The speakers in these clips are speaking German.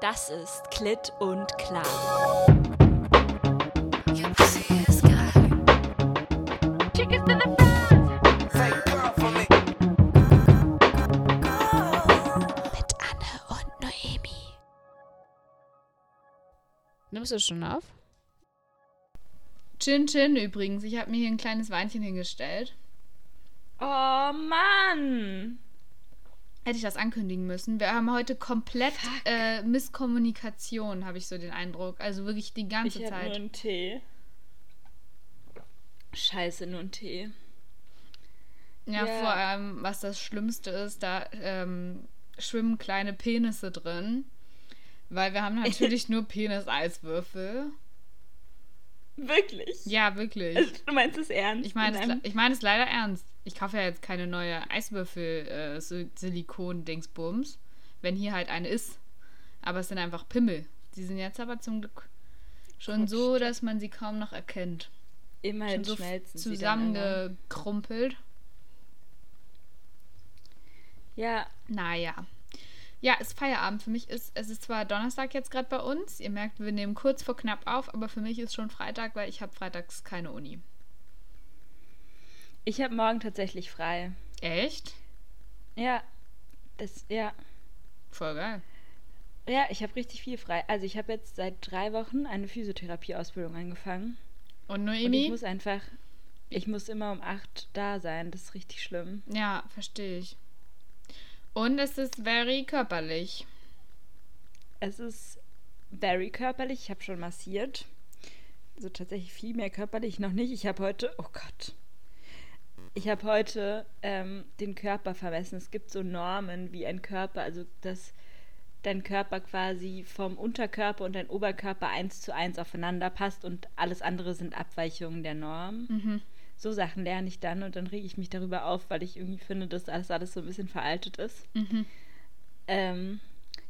Das ist Klitt und Klar. Mit Anne und Noemi. Nimmst du schon auf? Chin Chin übrigens. Ich habe mir hier ein kleines Weinchen hingestellt. Oh Mann! Hätte ich das ankündigen müssen. Wir haben heute komplett äh, Misskommunikation, habe ich so den Eindruck. Also wirklich die ganze Ich habe nur Zeit. einen Tee. Scheiße, nur einen Tee. Ja, Ja. vor allem, was das Schlimmste ist, da ähm, schwimmen kleine Penisse drin. Weil wir haben natürlich nur Penis-Eiswürfel. Wirklich? Ja, wirklich. Also, du meinst es ernst? Ich meine In es, ich mein es leider ernst. Ich kaufe ja jetzt keine neue Eiswürfel-Silikon-Dingsbums, wenn hier halt eine ist. Aber es sind einfach Pimmel. Die sind jetzt aber zum Glück schon Quatsch. so, dass man sie kaum noch erkennt. Immerhin Schon so schmelzen zusammengekrumpelt. Ja, Naja. Ja, ist Feierabend. Für mich ist, es ist zwar Donnerstag jetzt gerade bei uns. Ihr merkt, wir nehmen kurz vor knapp auf, aber für mich ist schon Freitag, weil ich habe freitags keine Uni. Ich habe morgen tatsächlich frei. Echt? Ja, das, ja. Voll geil. Ja, ich habe richtig viel frei. Also ich habe jetzt seit drei Wochen eine Physiotherapie-Ausbildung angefangen. Und Und ich Noemi? muss einfach, ich muss immer um acht da sein. Das ist richtig schlimm. Ja, verstehe ich. Und es ist very körperlich. Es ist very körperlich. Ich habe schon massiert. Also tatsächlich viel mehr körperlich noch nicht. Ich habe heute, oh Gott. Ich habe heute ähm, den Körper vermessen. Es gibt so Normen, wie ein Körper, also dass dein Körper quasi vom Unterkörper und dein Oberkörper eins zu eins aufeinander passt und alles andere sind Abweichungen der Norm. Mhm. So Sachen lerne ich dann und dann rege ich mich darüber auf, weil ich irgendwie finde, dass alles, alles so ein bisschen veraltet ist. Mhm. Ähm,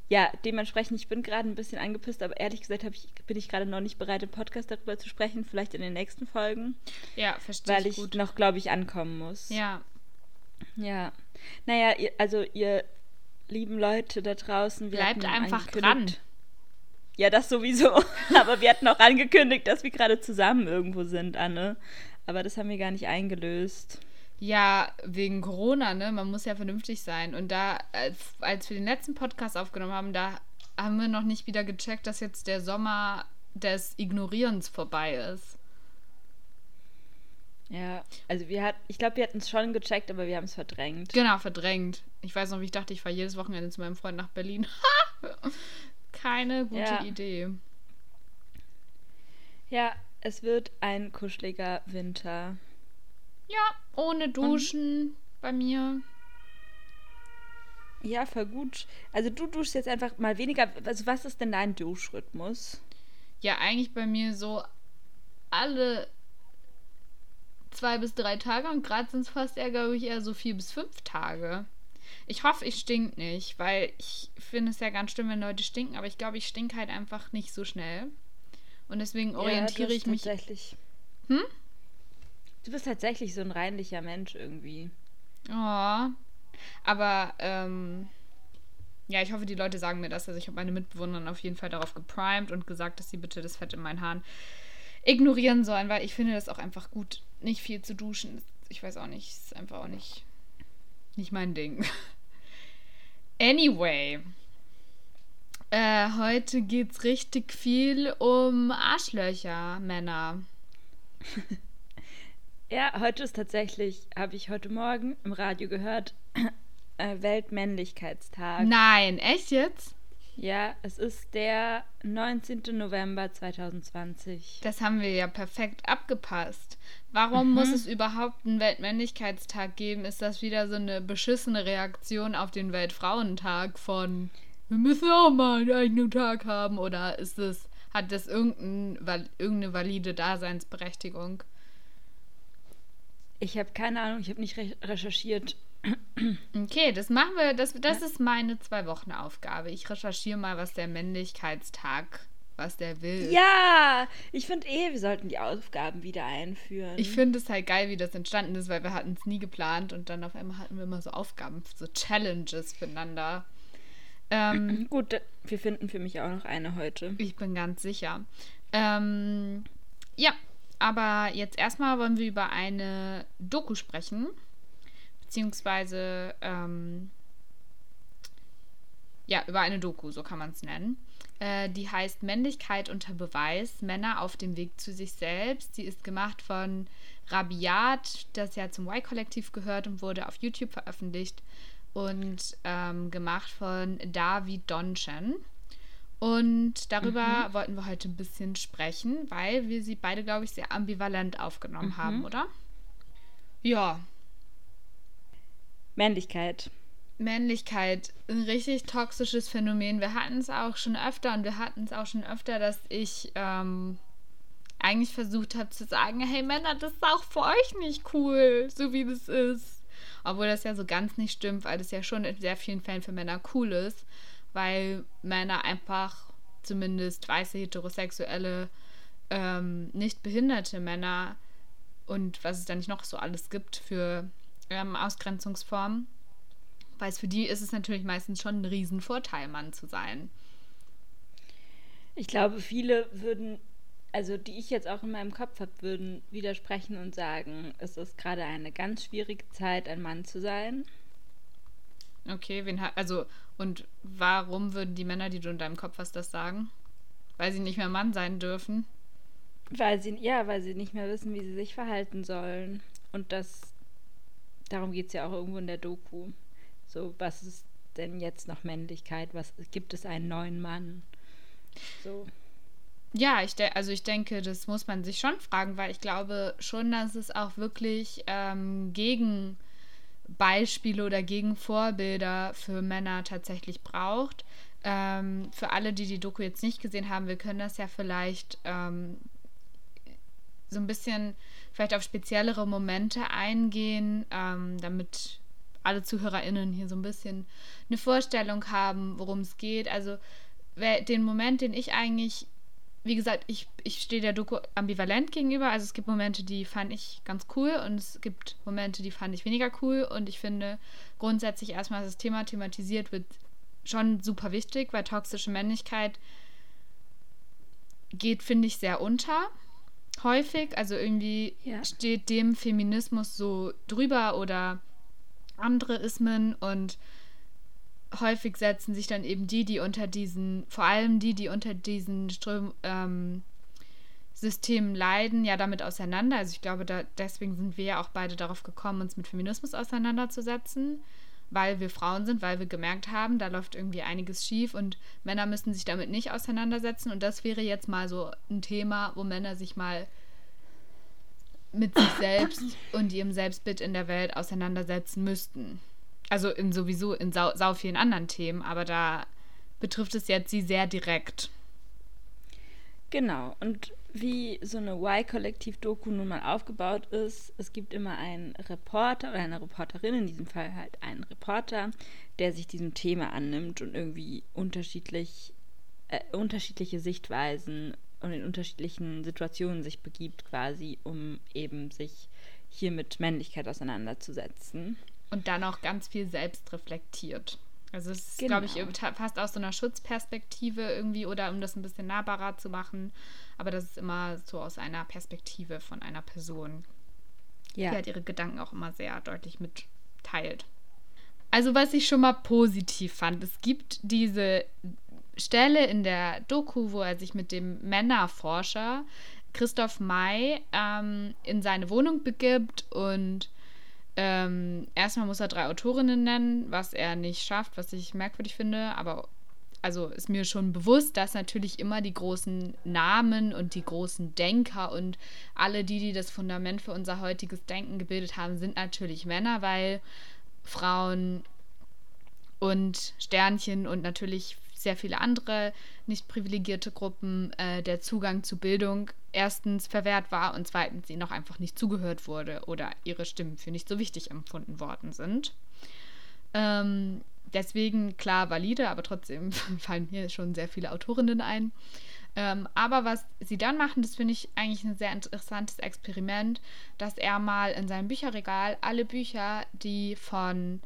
ja, dementsprechend, ich bin gerade ein bisschen angepisst, aber ehrlich gesagt ich, bin ich gerade noch nicht bereit, im Podcast darüber zu sprechen. Vielleicht in den nächsten Folgen, Ja, verstehe weil ich ich noch, glaube ich, ankommen muss. Ja, Ja. Naja, ihr, also ihr lieben Leute da draußen. wir bleibt einfach dran. Ja, das sowieso. Aber wir hatten auch angekündigt, dass wir gerade zusammen irgendwo sind, Anne. Aber das haben wir gar nicht eingelöst. Ja, wegen Corona, ne? Man muss ja vernünftig sein. Und da, als, als wir den letzten Podcast aufgenommen haben, da haben wir noch nicht wieder gecheckt, dass jetzt der Sommer des Ignorierens vorbei ist. Ja, also wir hatten, ich glaube, wir hatten es schon gecheckt, aber wir haben es verdrängt. Genau, verdrängt. Ich weiß noch, wie ich dachte, ich fahre jedes Wochenende zu meinem Freund nach Berlin. Keine gute Ja. Idee. Ja, es wird ein kuscheliger Winter. Ja, ohne Duschen bei mir. Ja, voll gut. Also du duschst jetzt einfach mal weniger. Also was ist denn dein Duschrhythmus? Ja, eigentlich bei mir so alle zwei bis drei Tage und gerade sind es fast eher, glaube ich, eher so vier bis fünf Tage. Ich hoffe, ich stink nicht, weil ich finde es ja ganz schlimm, wenn Leute stinken, aber ich glaube, ich stink halt einfach nicht so schnell. Und deswegen orientiere ja, ich mich. tatsächlich. Hm? Du bist tatsächlich so ein reinlicher Mensch irgendwie. Oh. Aber, ähm, ja, ich hoffe, die Leute sagen mir das. Also ich habe meine Mitbewohnerin auf jeden Fall darauf geprimed und gesagt, dass sie bitte das Fett in meinen Haaren ignorieren sollen, weil ich finde das auch einfach gut, nicht viel zu duschen. Ich weiß auch nicht, ist einfach auch nicht, nicht mein Ding. Anyway. Äh, heute geht's richtig viel um Arschlöcher, Männer. Ja, heute ist tatsächlich, habe ich heute Morgen im Radio gehört, äh, Weltmännlichkeitstag. Nein, echt jetzt? Ja, es ist der 19. November 2020. Das haben wir ja perfekt abgepasst. Warum muss es überhaupt einen Weltmännlichkeitstag geben? Ist das wieder so eine beschissene Reaktion auf den Weltfrauentag von wir müssen auch mal einen eigenen Tag haben? Oder ist es, hat das irgendein, irgendeine valide Daseinsberechtigung? Ich habe keine Ahnung, ich habe nicht re recherchiert. Okay, das machen wir, das, das ist meine zwei Wochen Aufgabe. Ich recherchiere mal, was der Männlichkeitstag, was der will. Ja, ich finde eh, wir sollten die Aufgaben wieder einführen. Ich finde es halt geil, wie das entstanden ist, weil wir hatten es nie geplant und dann auf einmal hatten wir immer so Aufgaben, so Challenges füreinander. Ähm, Gut, wir finden für mich auch noch eine heute. Ich bin ganz sicher. Ähm, ja, aber jetzt erstmal wollen wir über eine Doku sprechen. Beziehungsweise, ähm, ja, über eine Doku, so kann man es nennen. Äh, die heißt Männlichkeit unter Beweis, Männer auf dem Weg zu sich selbst. Sie ist gemacht von Rabiat, das ja zum Y-Kollektiv gehört und wurde auf YouTube veröffentlicht. Und ähm, gemacht von David Donchen. Und darüber mhm. wollten wir heute ein bisschen sprechen, weil wir sie beide, glaube ich, sehr ambivalent aufgenommen mhm. haben, oder? Ja. Männlichkeit. Männlichkeit, ein richtig toxisches Phänomen. Wir hatten es auch schon öfter und wir hatten es auch schon öfter, dass ich ähm, eigentlich versucht habe zu sagen, hey Männer, das ist auch für euch nicht cool, so wie das ist. Obwohl das ja so ganz nicht stimmt, weil das ja schon in sehr vielen Fällen für Männer cool ist, weil Männer einfach, zumindest weiße heterosexuelle, ähm, nicht behinderte Männer und was es da nicht noch so alles gibt für ähm, Ausgrenzungsformen, weil es für die ist es natürlich meistens schon ein Riesenvorteil, Mann zu sein. Ich glaube, viele würden, also die ich jetzt auch in meinem Kopf habe, würden widersprechen und sagen, es ist gerade eine ganz schwierige Zeit, ein Mann zu sein. Okay, wen also, und warum würden die Männer, die du in deinem Kopf hast, das sagen? Weil sie nicht mehr Mann sein dürfen? Weil sie, ja, weil sie nicht mehr wissen, wie sie sich verhalten sollen. Und das, darum geht es ja auch irgendwo in der Doku. So, was ist denn jetzt noch Männlichkeit? Was gibt es einen neuen Mann? So. Ja, ich also ich denke, das muss man sich schon fragen, weil ich glaube schon, dass es auch wirklich ähm, Gegenbeispiele oder Gegenvorbilder für Männer tatsächlich braucht. Ähm, für alle, die die Doku jetzt nicht gesehen haben, wir können das ja vielleicht ähm, so ein bisschen vielleicht auf speziellere Momente eingehen, ähm, damit alle ZuhörerInnen hier so ein bisschen eine Vorstellung haben, worum es geht. Also den Moment, den ich eigentlich, wie gesagt, ich, ich stehe der Doku ambivalent gegenüber. Also es gibt Momente, die fand ich ganz cool und es gibt Momente, die fand ich weniger cool. Und ich finde grundsätzlich erstmal, dass das Thema thematisiert wird, schon super wichtig, weil toxische Männlichkeit geht, finde ich, sehr unter. Häufig. Also irgendwie ja. steht dem Feminismus so drüber oder andere Ismen und häufig setzen sich dann eben die, die unter diesen, vor allem die, die unter diesen Ström, ähm, Systemen leiden, ja damit auseinander. Also ich glaube, da, deswegen sind wir ja auch beide darauf gekommen, uns mit Feminismus auseinanderzusetzen, weil wir Frauen sind, weil wir gemerkt haben, da läuft irgendwie einiges schief und Männer müssen sich damit nicht auseinandersetzen. Und das wäre jetzt mal so ein Thema, wo Männer sich mal mit sich selbst und ihrem Selbstbild in der Welt auseinandersetzen müssten. Also in sowieso in sau, sau vielen anderen Themen, aber da betrifft es jetzt sie sehr direkt. Genau, und wie so eine Y-Kollektiv-Doku nun mal aufgebaut ist, es gibt immer einen Reporter oder eine Reporterin, in diesem Fall halt einen Reporter, der sich diesem Thema annimmt und irgendwie unterschiedlich, äh, unterschiedliche Sichtweisen und in unterschiedlichen Situationen sich begibt, quasi, um eben sich hier mit Männlichkeit auseinanderzusetzen. Und dann auch ganz viel selbst reflektiert. Also es ist, genau. glaube ich, fast aus so einer Schutzperspektive irgendwie oder um das ein bisschen nahbarer zu machen. Aber das ist immer so aus einer Perspektive von einer Person, ja. die halt ihre Gedanken auch immer sehr deutlich mitteilt. Also was ich schon mal positiv fand, es gibt diese Stelle in der Doku, wo er sich mit dem Männerforscher Christoph May ähm, in seine Wohnung begibt und ähm, erstmal muss er drei Autorinnen nennen, was er nicht schafft, was ich merkwürdig finde, aber also ist mir schon bewusst, dass natürlich immer die großen Namen und die großen Denker und alle die, die das Fundament für unser heutiges Denken gebildet haben, sind natürlich Männer, weil Frauen und Sternchen und natürlich sehr viele andere nicht privilegierte Gruppen äh, der Zugang zu Bildung erstens verwehrt war und zweitens ihnen auch einfach nicht zugehört wurde oder ihre Stimmen für nicht so wichtig empfunden worden sind. Ähm, deswegen klar valide, aber trotzdem fallen mir schon sehr viele Autorinnen ein. Ähm, aber was sie dann machen, das finde ich eigentlich ein sehr interessantes Experiment, dass er mal in seinem Bücherregal alle Bücher, die von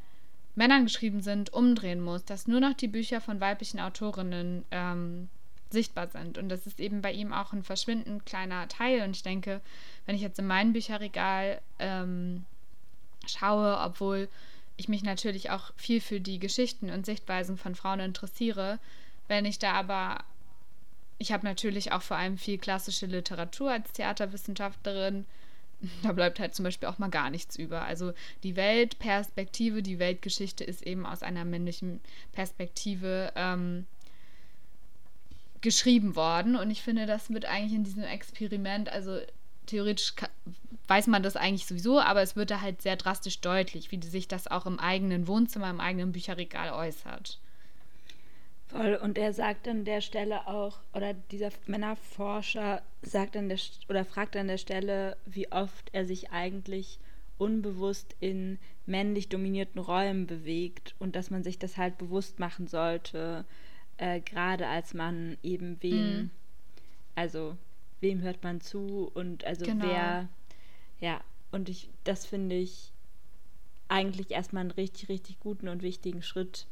Männern geschrieben sind, umdrehen muss, dass nur noch die Bücher von weiblichen Autorinnen ähm, sichtbar sind. Und das ist eben bei ihm auch ein verschwindend kleiner Teil. Und ich denke, wenn ich jetzt in mein Bücherregal ähm, schaue, obwohl ich mich natürlich auch viel für die Geschichten und Sichtweisen von Frauen interessiere, wenn ich da aber, ich habe natürlich auch vor allem viel klassische Literatur als Theaterwissenschaftlerin, da bleibt halt zum Beispiel auch mal gar nichts über. Also die Weltperspektive, die Weltgeschichte ist eben aus einer männlichen Perspektive ähm, geschrieben worden. Und ich finde, das wird eigentlich in diesem Experiment, also theoretisch weiß man das eigentlich sowieso, aber es wird da halt sehr drastisch deutlich, wie sich das auch im eigenen Wohnzimmer, im eigenen Bücherregal äußert. Voll. Und er sagt an der Stelle auch, oder dieser Männerforscher sagt an der oder fragt an der Stelle, wie oft er sich eigentlich unbewusst in männlich dominierten Räumen bewegt und dass man sich das halt bewusst machen sollte, äh, gerade als Mann eben wen, mm. also wem hört man zu und also genau. wer, ja, und ich, das finde ich eigentlich erstmal einen richtig, richtig guten und wichtigen Schritt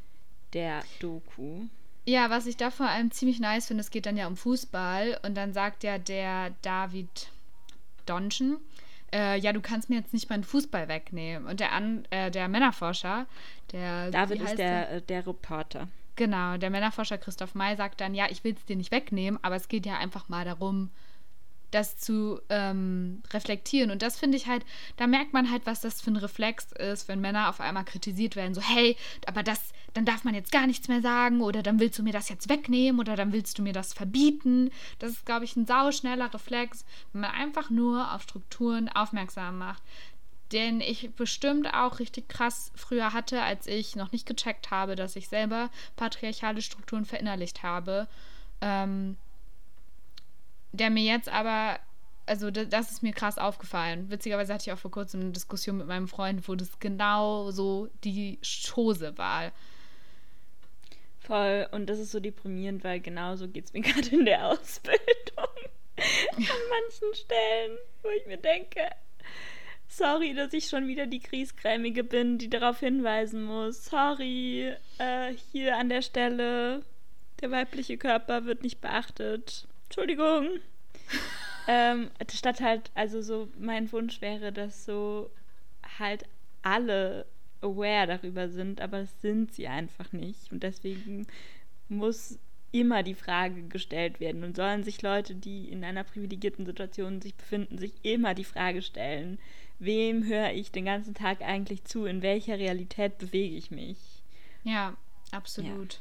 der Doku. Ja, was ich da vor allem ziemlich nice finde, es geht dann ja um Fußball und dann sagt ja der David Donchen, äh, ja, du kannst mir jetzt nicht meinen Fußball wegnehmen. Und der, An äh, der Männerforscher, der. David ist der, der, äh, der Reporter. Genau, der Männerforscher Christoph May sagt dann, ja, ich will es dir nicht wegnehmen, aber es geht ja einfach mal darum, das zu ähm, reflektieren. Und das finde ich halt, da merkt man halt, was das für ein Reflex ist, wenn Männer auf einmal kritisiert werden, so, hey, aber das, dann darf man jetzt gar nichts mehr sagen oder dann willst du mir das jetzt wegnehmen oder dann willst du mir das verbieten. Das ist, glaube ich, ein sauschneller Reflex, wenn man einfach nur auf Strukturen aufmerksam macht. Den ich bestimmt auch richtig krass früher hatte, als ich noch nicht gecheckt habe, dass ich selber patriarchale Strukturen verinnerlicht habe. Ähm, der mir jetzt aber, also das ist mir krass aufgefallen. Witzigerweise hatte ich auch vor kurzem eine Diskussion mit meinem Freund, wo das genau so die Chose war. Voll. Und das ist so deprimierend, weil genauso geht es mir gerade in der Ausbildung. An manchen Stellen, wo ich mir denke, sorry, dass ich schon wieder die Kriesgrämige bin, die darauf hinweisen muss. Sorry, äh, hier an der Stelle, der weibliche Körper wird nicht beachtet. Entschuldigung. ähm, statt halt, also so, mein Wunsch wäre, dass so halt alle aware darüber sind, aber das sind sie einfach nicht. Und deswegen muss immer die Frage gestellt werden und sollen sich Leute, die in einer privilegierten Situation sich befinden, sich immer die Frage stellen, wem höre ich den ganzen Tag eigentlich zu, in welcher Realität bewege ich mich? Ja, absolut. Ja.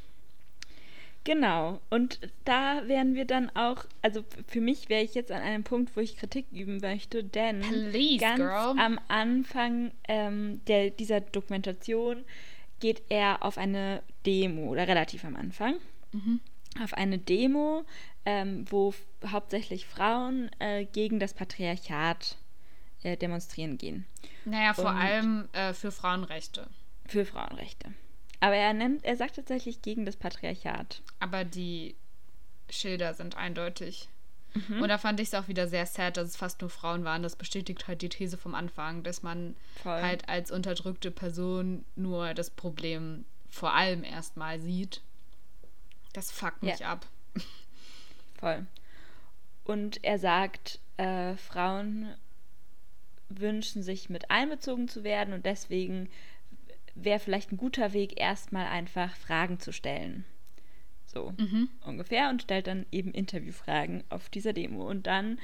Genau. Und da wären wir dann auch, also für mich wäre ich jetzt an einem Punkt, wo ich Kritik üben möchte, denn Please, ganz girl. am Anfang ähm, der, dieser Dokumentation geht er auf eine Demo, oder relativ am Anfang, mhm. auf eine Demo, ähm, wo hauptsächlich Frauen äh, gegen das Patriarchat äh, demonstrieren gehen. Naja, vor Und allem äh, für Frauenrechte. Für Frauenrechte. Aber er nennt, er sagt tatsächlich gegen das Patriarchat. Aber die Schilder sind eindeutig. Mhm. Und da fand ich es auch wieder sehr sad, dass es fast nur Frauen waren. Das bestätigt halt die These vom Anfang, dass man Voll. halt als unterdrückte Person nur das Problem vor allem erstmal sieht. Das fuckt mich ja. ab. Voll. Und er sagt, äh, Frauen wünschen sich mit einbezogen zu werden und deswegen wäre vielleicht ein guter Weg, erstmal einfach Fragen zu stellen. So mhm. ungefähr und stellt dann eben Interviewfragen auf dieser Demo. Und dann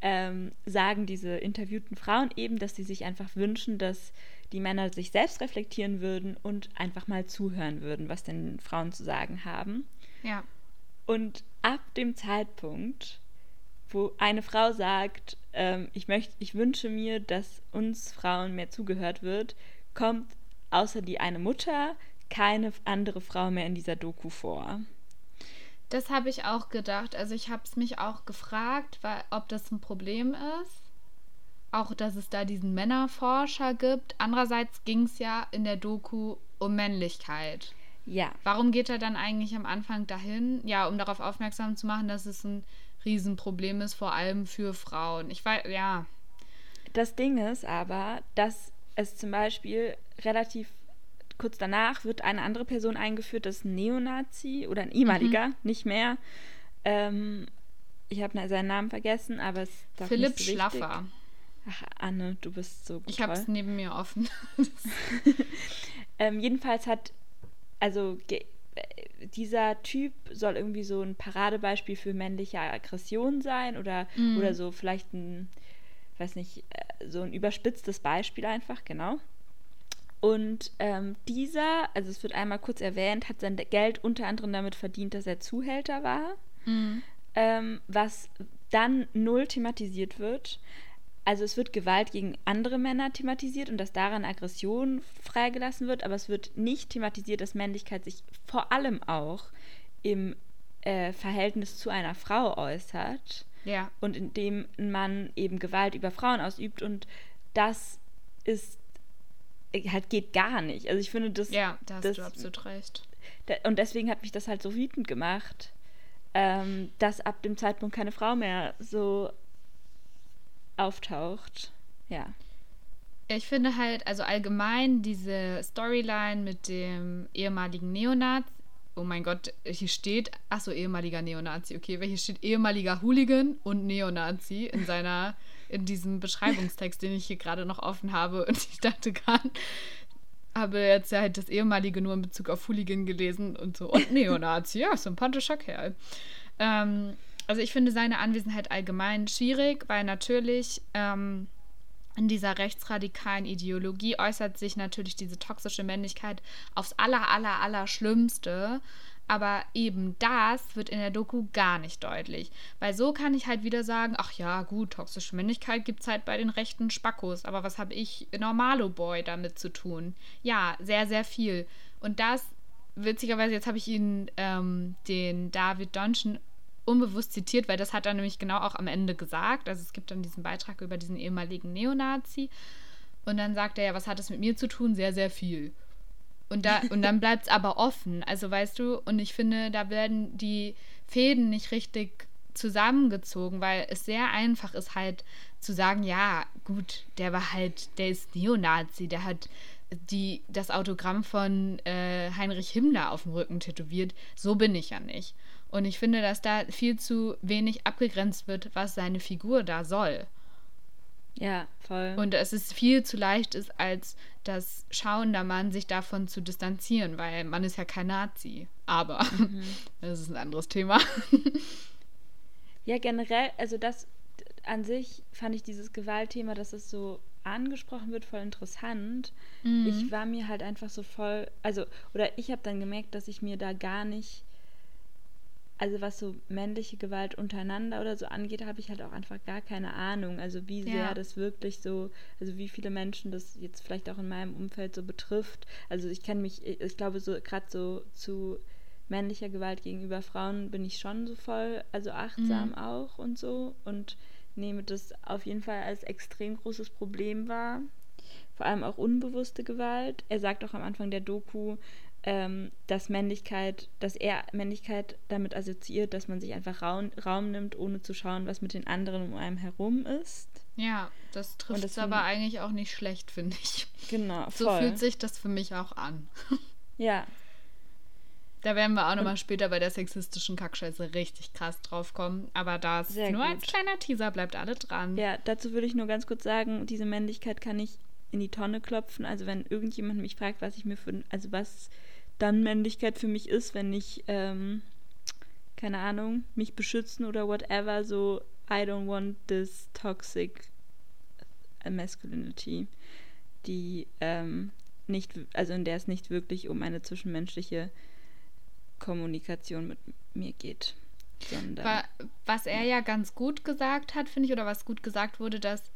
ähm, sagen diese interviewten Frauen eben, dass sie sich einfach wünschen, dass die Männer sich selbst reflektieren würden und einfach mal zuhören würden, was denn Frauen zu sagen haben. Ja. Und ab dem Zeitpunkt, wo eine Frau sagt, ähm, ich möchte, ich wünsche mir, dass uns Frauen mehr zugehört wird, kommt außer die eine Mutter keine andere Frau mehr in dieser Doku vor. Das habe ich auch gedacht. Also ich habe es mich auch gefragt, weil, ob das ein Problem ist. Auch, dass es da diesen Männerforscher gibt. Andererseits ging es ja in der Doku um Männlichkeit. Ja. Warum geht er dann eigentlich am Anfang dahin? Ja, um darauf aufmerksam zu machen, dass es ein Riesenproblem ist, vor allem für Frauen. Ich weiß, ja. Das Ding ist aber, dass es zum Beispiel relativ kurz danach wird eine andere Person eingeführt, das ist ein Neonazi oder ein ehemaliger, mhm. nicht mehr. Ähm, ich habe seinen Namen vergessen, aber es ist Philipp so Schlaffer. Ach, Anne, du bist so gut. Ich habe es neben mir offen. ähm, jedenfalls hat, also dieser Typ soll irgendwie so ein Paradebeispiel für männliche Aggression sein oder, mm. oder so vielleicht ein, weiß nicht, äh, so ein überspitztes Beispiel einfach, genau. Und ähm, dieser, also es wird einmal kurz erwähnt, hat sein Geld unter anderem damit verdient, dass er Zuhälter war, mm. ähm, was dann null thematisiert wird. Also es wird Gewalt gegen andere Männer thematisiert und dass daran Aggression freigelassen wird, aber es wird nicht thematisiert, dass Männlichkeit sich vor allem auch im äh, Verhältnis zu einer Frau äußert. Ja. Und indem man eben Gewalt über Frauen ausübt und das ist äh, halt geht gar nicht. Also ich finde das. Ja, da hast das, du absolut recht. Da, und deswegen hat mich das halt so wütend gemacht, ähm, dass ab dem Zeitpunkt keine Frau mehr so auftaucht. Ja. Ich finde halt, also allgemein diese Storyline mit dem ehemaligen Neonazi. Oh mein Gott, hier steht, achso, ehemaliger Neonazi, okay, hier steht ehemaliger Hooligan und Neonazi in seiner, in diesem Beschreibungstext, den ich hier gerade noch offen habe. Und ich dachte gerade, habe jetzt ja halt das ehemalige nur in Bezug auf Hooligan gelesen und so. Und Neonazi, ja, sympathischer Kerl. Ähm, also ich finde seine Anwesenheit allgemein schwierig, weil natürlich ähm, in dieser rechtsradikalen Ideologie äußert sich natürlich diese toxische Männlichkeit aufs aller, aller, aller Schlimmste. Aber eben das wird in der Doku gar nicht deutlich. Weil so kann ich halt wieder sagen, ach ja, gut, toxische Männlichkeit gibt es halt bei den rechten Spackos. Aber was habe ich, Normalo Boy, damit zu tun? Ja, sehr, sehr viel. Und das, witzigerweise, jetzt habe ich Ihnen ähm, den David Donchen unbewusst zitiert, weil das hat er nämlich genau auch am Ende gesagt. Also es gibt dann diesen Beitrag über diesen ehemaligen Neonazi. Und dann sagt er ja, was hat das mit mir zu tun? Sehr, sehr viel. Und, da, und dann bleibt es aber offen. Also weißt du, und ich finde, da werden die Fäden nicht richtig zusammengezogen, weil es sehr einfach ist halt zu sagen, ja, gut, der war halt, der ist Neonazi, der hat die, das Autogramm von äh, Heinrich Himmler auf dem Rücken tätowiert. So bin ich ja nicht. Und ich finde, dass da viel zu wenig abgegrenzt wird, was seine Figur da soll. Ja, voll. Und es ist viel zu leicht ist, als das schauender Mann sich davon zu distanzieren, weil man ist ja kein Nazi. Aber mhm. das ist ein anderes Thema. ja, generell, also das an sich fand ich dieses Gewaltthema, dass es so angesprochen wird, voll interessant. Mhm. Ich war mir halt einfach so voll, also, oder ich habe dann gemerkt, dass ich mir da gar nicht also was so männliche Gewalt untereinander oder so angeht, habe ich halt auch einfach gar keine Ahnung. Also wie sehr ja. das wirklich so, also wie viele Menschen das jetzt vielleicht auch in meinem Umfeld so betrifft. Also ich kenne mich, ich glaube so gerade so zu männlicher Gewalt gegenüber Frauen bin ich schon so voll, also achtsam mhm. auch und so und nehme das auf jeden Fall als extrem großes Problem wahr. Vor allem auch unbewusste Gewalt. Er sagt auch am Anfang der Doku, ähm, dass Männlichkeit, dass er Männlichkeit damit assoziiert, dass man sich einfach Raum, Raum nimmt, ohne zu schauen, was mit den anderen um einem herum ist. Ja, das trifft es aber eigentlich auch nicht schlecht, finde ich. Genau, voll. So fühlt sich das für mich auch an. Ja. Da werden wir auch nochmal später bei der sexistischen Kackscheiße richtig krass drauf kommen. Aber das nur gut. als kleiner Teaser bleibt alle dran. Ja, dazu würde ich nur ganz kurz sagen, diese Männlichkeit kann ich in die Tonne klopfen. Also wenn irgendjemand mich fragt, was ich mir für, also was dann Männlichkeit für mich ist, wenn ich, ähm, keine Ahnung, mich beschützen oder whatever, so I don't want this toxic masculinity, die ähm, nicht, also in der es nicht wirklich um eine zwischenmenschliche Kommunikation mit mir geht. Sondern, was er ja ganz gut gesagt hat, finde ich, oder was gut gesagt wurde, dass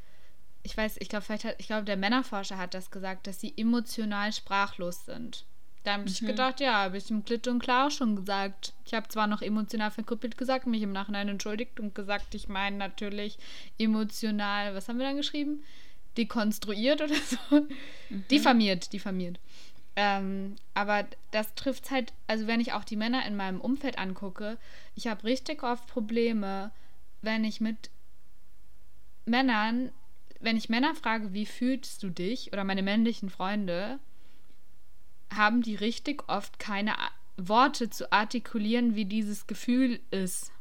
ich weiß, ich glaube, vielleicht hat, ich glaube, der Männerforscher hat das gesagt, dass sie emotional sprachlos sind. Da habe ich mhm. gedacht, ja, habe ich im Klitt und klar schon gesagt. Ich habe zwar noch emotional verkrüppelt gesagt, mich im Nachhinein entschuldigt und gesagt, ich meine natürlich emotional, was haben wir dann geschrieben? Dekonstruiert oder so? Mhm. Diffamiert, diffamiert. Ähm, aber das trifft halt, also wenn ich auch die Männer in meinem Umfeld angucke, ich habe richtig oft Probleme, wenn ich mit Männern, wenn ich Männer frage, wie fühlst du dich, oder meine männlichen Freunde, haben die richtig oft keine Worte zu artikulieren, wie dieses Gefühl ist.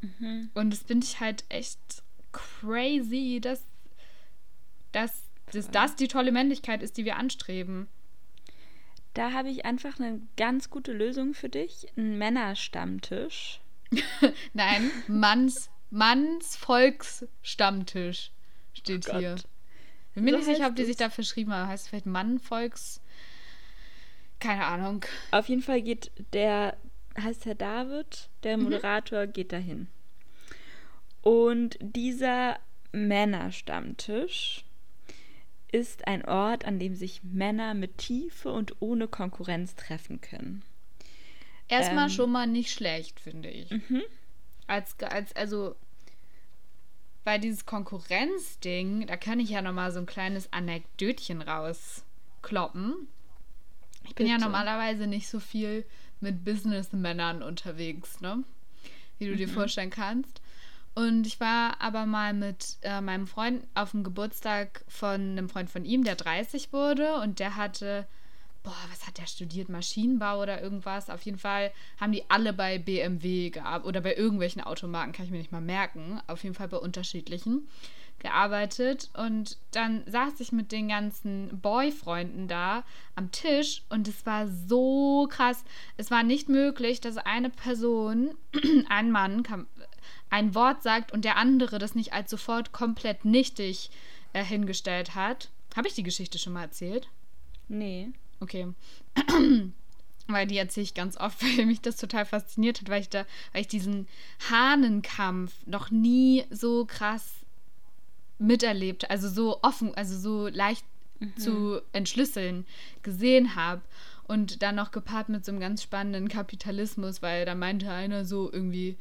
Mhm. Und das finde ich halt echt crazy, dass, dass, dass das die tolle Männlichkeit ist, die wir anstreben. Da habe ich einfach eine ganz gute Lösung für dich. Ein Männerstammtisch. Nein, Manns, Manns Volksstammtisch steht oh hier. Bin mir so nicht sicher, ob die sich da verschrieben haben. Heißt vielleicht Mann Volks. Keine Ahnung. Auf jeden Fall geht der, heißt Herr David, der mhm. Moderator, mhm. geht dahin. Und dieser Männerstammtisch ist ein Ort, an dem sich Männer mit Tiefe und ohne Konkurrenz treffen können. Erstmal ähm, schon mal nicht schlecht, finde ich. Mhm. Als, als, also, weil dieses Konkurrenzding, da kann ich ja noch mal so ein kleines Anekdötchen rauskloppen. Ich bin Bitte. ja normalerweise nicht so viel mit Businessmännern unterwegs, ne? Wie du mhm. dir vorstellen kannst. Und ich war aber mal mit äh, meinem Freund auf dem Geburtstag von einem Freund von ihm, der 30 wurde und der hatte, boah, was hat der studiert? Maschinenbau oder irgendwas? Auf jeden Fall haben die alle bei BMW gearbeitet oder bei irgendwelchen Automarken, kann ich mir nicht mal merken. Auf jeden Fall bei unterschiedlichen gearbeitet und dann saß ich mit den ganzen Boyfreunden da am Tisch und es war so krass. Es war nicht möglich, dass eine Person, ein Mann, kam, ein Wort sagt und der andere das nicht als sofort komplett nichtig äh, hingestellt hat. Habe ich die Geschichte schon mal erzählt? Nee. Okay. weil die erzähle ich ganz oft, weil mich das total fasziniert hat, weil ich da, weil ich diesen Hahnenkampf noch nie so krass miterlebt, also so offen, also so leicht mhm. zu entschlüsseln gesehen habe. Und dann noch gepaart mit so einem ganz spannenden Kapitalismus, weil da meinte einer so irgendwie,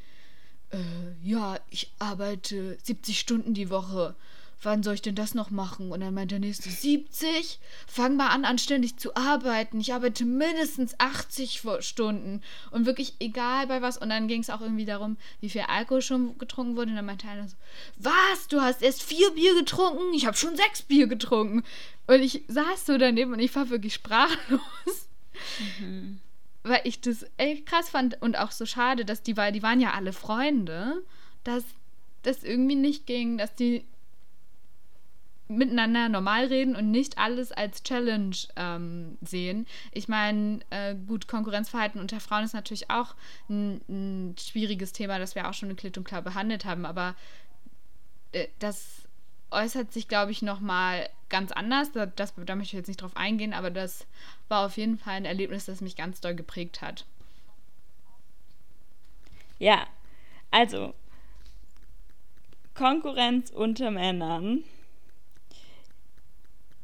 äh, ja, ich arbeite 70 Stunden die Woche. Wann soll ich denn das noch machen? Und dann meint der nächste, 70? Fang mal an, anständig zu arbeiten. Ich arbeite mindestens 80 Stunden. Und wirklich egal bei was. Und dann ging es auch irgendwie darum, wie viel Alkohol schon getrunken wurde. Und dann meinte einer so, was? Du hast erst vier Bier getrunken? Ich habe schon sechs Bier getrunken. Und ich saß so daneben und ich war wirklich sprachlos. Mhm weil ich das echt krass fand und auch so schade, dass die, weil die waren ja alle Freunde, dass das irgendwie nicht ging, dass die miteinander normal reden und nicht alles als Challenge ähm, sehen. Ich meine, äh, gut, Konkurrenzverhalten unter Frauen ist natürlich auch ein, ein, schwieriges Thema, das wir auch schon in Klitt und klar behandelt haben, aber äh, das äußert sich, glaube ich, nochmal ganz anders. Das, das, da möchte ich jetzt nicht drauf eingehen, aber das war auf jeden Fall ein Erlebnis, das mich ganz doll geprägt hat. Ja, also Konkurrenz unter Männern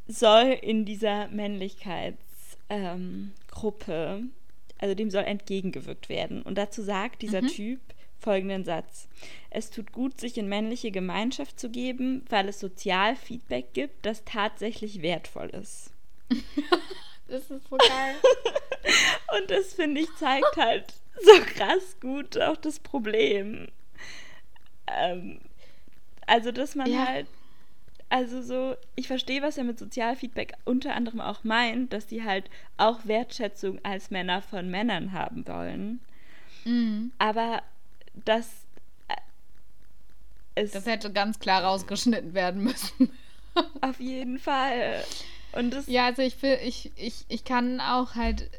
soll in dieser Männlichkeitsgruppe, ähm, also dem soll entgegengewirkt werden. Und dazu sagt dieser mhm. Typ, folgenden Satz. Es tut gut, sich in männliche Gemeinschaft zu geben, weil es Sozialfeedback gibt, das tatsächlich wertvoll ist. das ist so geil. Und das, finde ich, zeigt halt so krass gut auch das Problem. Ähm, also, dass man ja. halt, also so, ich verstehe, was er mit Sozialfeedback unter anderem auch meint, dass die halt auch Wertschätzung als Männer von Männern haben wollen. Mhm. Aber das ist. Das hätte ganz klar rausgeschnitten werden müssen. auf jeden Fall. Und das ja, also ich, will, ich, ich, ich kann auch halt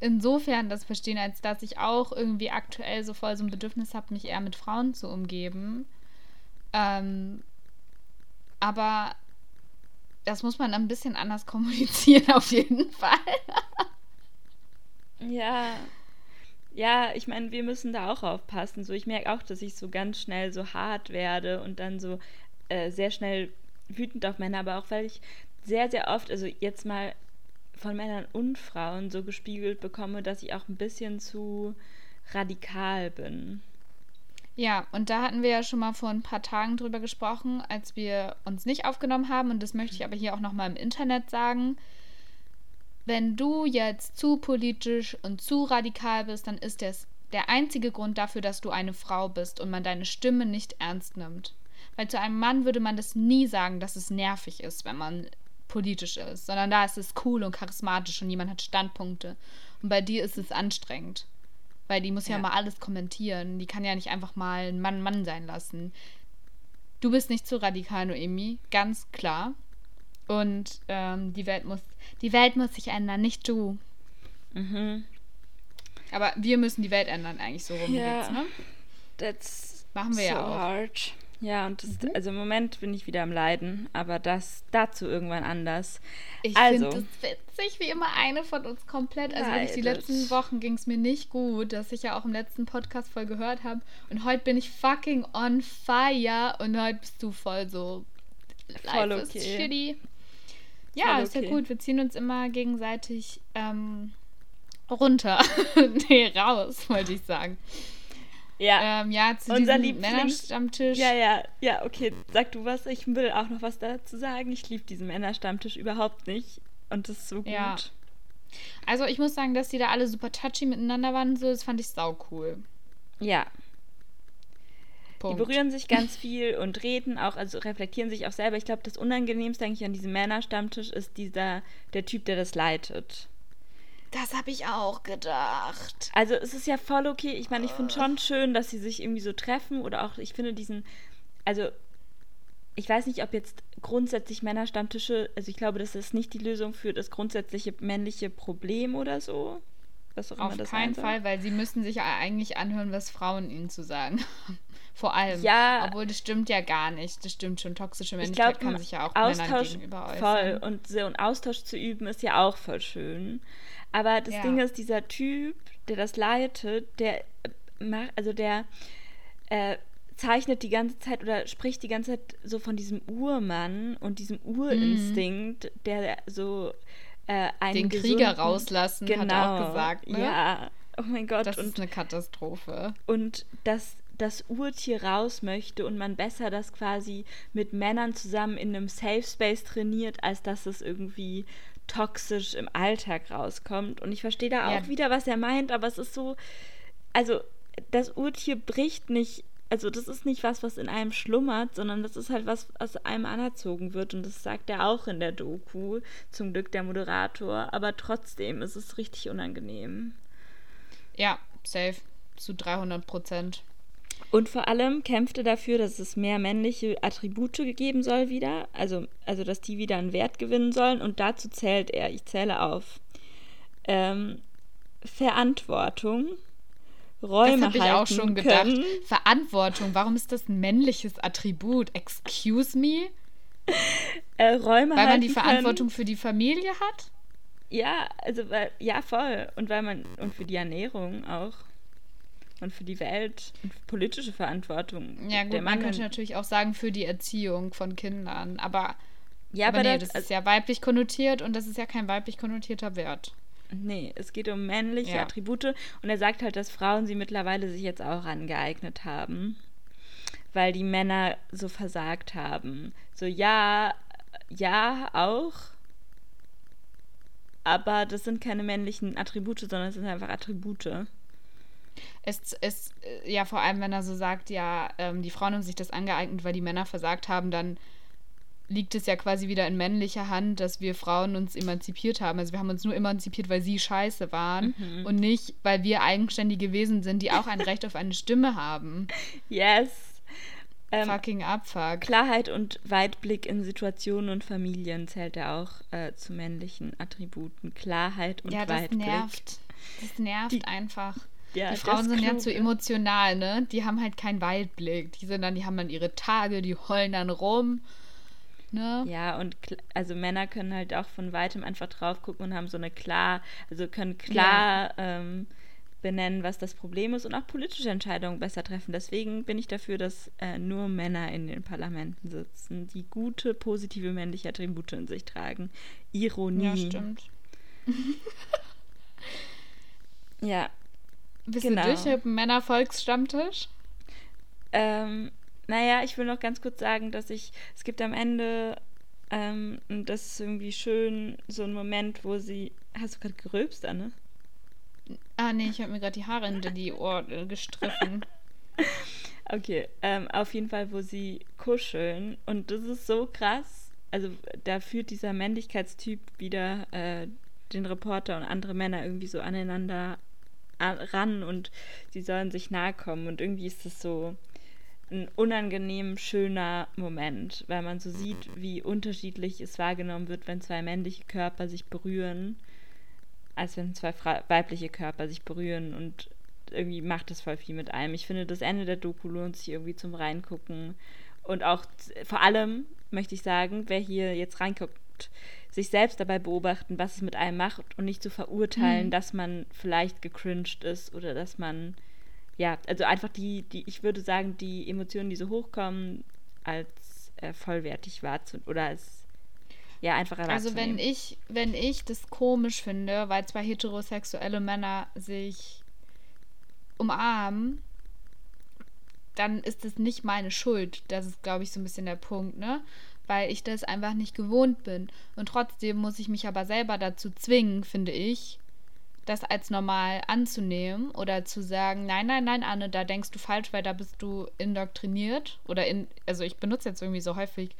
insofern das verstehen, als dass ich auch irgendwie aktuell so voll so ein Bedürfnis habe, mich eher mit Frauen zu umgeben. Ähm, aber das muss man ein bisschen anders kommunizieren, auf jeden Fall. ja, ja, ich meine, wir müssen da auch aufpassen. So, ich merke auch, dass ich so ganz schnell so hart werde und dann so äh, sehr schnell wütend auf Männer, aber auch weil ich sehr, sehr oft, also jetzt mal von Männern und Frauen so gespiegelt bekomme, dass ich auch ein bisschen zu radikal bin. Ja, und da hatten wir ja schon mal vor ein paar Tagen drüber gesprochen, als wir uns nicht aufgenommen haben. Und das möchte ich aber hier auch nochmal im Internet sagen wenn du jetzt zu politisch und zu radikal bist, dann ist das der einzige Grund dafür, dass du eine Frau bist und man deine Stimme nicht ernst nimmt. Weil zu einem Mann würde man das nie sagen, dass es nervig ist, wenn man politisch ist, sondern da ist es cool und charismatisch und jemand hat Standpunkte. Und bei dir ist es anstrengend. Weil die muss ja, Ja. mal alles kommentieren. Die kann ja nicht einfach mal ein Mann Mann sein lassen. Du bist nicht zu radikal, Noemi, ganz klar. Und ähm, die Welt muss, die Welt muss sich ändern, nicht du. Mhm. Aber wir müssen die Welt ändern, eigentlich so rum Ja. geht's, ne? That's Machen wir so ja auch. hard. Ja, und das, Mhm. also im Moment bin ich wieder am Leiden, aber das dazu irgendwann anders. Ich Also. finde das witzig, wie immer eine von uns komplett. Also wirklich die letzten Wochen ging es mir nicht gut, dass ich ja auch im letzten Podcast voll gehört habe. Und heute bin ich fucking on fire und heute bist du voll so. Voll Life is okay. shitty. Ja, Voll ist ja okay. gut. Wir ziehen uns immer gegenseitig ähm, runter. nee, raus, wollte ich sagen. Ja. Ähm, ja, zu Unser diesem Männerstammtisch. Ja, ja, ja, okay. Sag du was. Ich will auch noch was dazu sagen. Ich liebe diesen Männerstammtisch überhaupt nicht. Und das ist so gut. Ja. Also ich muss sagen, dass die da alle super touchy miteinander waren und so, das fand ich sau cool. Ja. Punkt. Die berühren sich ganz viel und reden auch, also reflektieren sich auch selber. Ich glaube, das Unangenehmste eigentlich an diesem Männerstammtisch ist dieser, der Typ, der das leitet. Das habe ich auch gedacht. Also es ist ja voll okay. Ich meine, ich finde schon schön, dass sie sich irgendwie so treffen oder auch, ich finde diesen, also ich weiß nicht, ob jetzt grundsätzlich Männerstammtische, also ich glaube, das ist nicht die Lösung für das grundsätzliche männliche Problem oder so. Was auch immer Auf das keinen sein soll. Fall, weil sie müssen sich ja eigentlich anhören, was Frauen ihnen zu sagen haben. Vor allem. Ja. Obwohl, das stimmt ja gar nicht. Das stimmt schon. Toxische Ich Männlichkeit glaube, kann sich ja auch Männern Austausch gegenüber äußern. voll und so einen Austausch zu üben ist ja auch voll schön. Aber das Ja. Ding ist, dieser Typ, der das leitet, der äh, macht, also der äh, zeichnet die ganze Zeit oder spricht die ganze Zeit so von diesem Urmann und diesem Urinstinkt, der so äh, einen Mhm. Den Krieger gesunden- rauslassen, hat er auch gesagt, ne? Ja. Oh mein Gott. Das und ist eine Katastrophe. und dass das Urtier raus möchte und man besser das quasi mit Männern zusammen in einem Safe Space trainiert, als dass es irgendwie toxisch im Alltag rauskommt. Und ich verstehe da Ja. auch wieder, was er meint, aber es ist so, also das Urtier bricht nicht, also das ist nicht was, was in einem schlummert, sondern das ist halt was, was einem anerzogen wird. Und das sagt er auch in der Doku, zum Glück der Moderator. Aber trotzdem ist es richtig unangenehm. Ja, safe. Zu 300 Prozent. Und vor allem kämpfte dafür, dass es mehr männliche Attribute geben soll wieder, also, also dass die wieder einen Wert gewinnen sollen. Und dazu zählt er, ich zähle auf, ähm, Verantwortung, Räume Das habe ich auch schon gedacht. können. Verantwortung. Warum ist das ein männliches Attribut? Excuse me? Äh, Räume Weil man die Verantwortung für die Familie hat? Können. Ja, also weil, ja, voll. Und weil man, und für die Ernährung auch. Und für die Welt und politische Verantwortung. Ja, gut, Der man könnte natürlich auch sagen für die Erziehung von Kindern. Aber, ja, aber aber nee, das, das ist ja weiblich konnotiert und das ist ja kein weiblich konnotierter Wert. Nee, es geht um männliche Ja. Attribute und er sagt halt, dass Frauen sie mittlerweile sich jetzt auch angeeignet haben, weil die Männer so versagt haben. So, ja, ja, auch, aber das sind keine männlichen Attribute, sondern es sind einfach Attribute. Es ist, äh, ja, vor allem, wenn er so sagt, ja, ähm, die Frauen haben sich das angeeignet, weil die Männer versagt haben, dann liegt es ja quasi wieder in männlicher Hand, dass wir Frauen uns emanzipiert haben. Also wir haben uns nur emanzipiert, weil sie scheiße waren Mhm. und nicht, weil wir eigenständige Wesen sind, die auch ein Recht auf eine Stimme haben. Yes. Ähm, Fucking Abfuck. Klarheit und Weitblick in Situationen und Familien zählt er auch äh, zu männlichen Attributen. Klarheit und Ja, das Weitblick. nervt. Das nervt Die- einfach. Ja, die Frauen sind ja zu Kluge. emotional, ne? Die haben halt keinen Weitblick. Die sind dann, die haben dann ihre Tage, die heulen dann rum. Ne? Ja, und also Männer können halt auch von weitem einfach drauf gucken und haben so eine klar, also können klar ähm, benennen, was das Problem ist und auch politische Entscheidungen besser treffen. Deswegen bin ich dafür, dass äh, nur Männer in den Parlamenten sitzen, die gute, positive männliche Attribute in sich tragen. Ironie. Ja, stimmt. Ja. Bist Genau. du durch mit dem Männervolksstammtisch? Ähm, naja, ich will noch ganz kurz sagen, dass ich, es gibt am Ende, ähm, und das ist irgendwie schön, so ein Moment, wo sie, hast du gerade gerülpst, Anne? Ah, nee, ich habe mir gerade die Haare hinter die Ohren äh, gestriffen. Okay, ähm, auf jeden Fall, wo sie kuscheln. Und das ist so krass, also da führt dieser Männlichkeitstyp wieder äh, den Reporter und andere Männer irgendwie so aneinander ran und sie sollen sich nahe kommen. Und irgendwie ist es so ein unangenehm schöner Moment, weil man so sieht, wie unterschiedlich es wahrgenommen wird, wenn zwei männliche Körper sich berühren, als wenn zwei weibliche Körper sich berühren. Und irgendwie macht das voll viel mit einem. Ich finde, das Ende der Doku lohnt sich irgendwie zum Reingucken. Und auch vor allem möchte ich sagen, wer hier jetzt reinguckt, sich selbst dabei beobachten, was es mit einem macht und nicht zu verurteilen, mhm. dass man vielleicht gecringed ist oder dass man, ja, also einfach die, die, ich würde sagen, die Emotionen, die so hochkommen, als äh, vollwertig wahrzunehmen oder als ja, einfach Also wenn ich, wenn ich das komisch finde, weil zwei heterosexuelle Männer sich umarmen, dann ist es nicht meine Schuld. Das ist, glaube ich, so ein bisschen der Punkt, ne? Weil ich das einfach nicht gewohnt bin. Und trotzdem muss ich mich aber selber dazu zwingen, finde ich, das als normal anzunehmen oder zu sagen, nein, nein, nein, Anne, da denkst du falsch, weil da bist du indoktriniert. Oder in, also ich benutze jetzt irgendwie so häufig,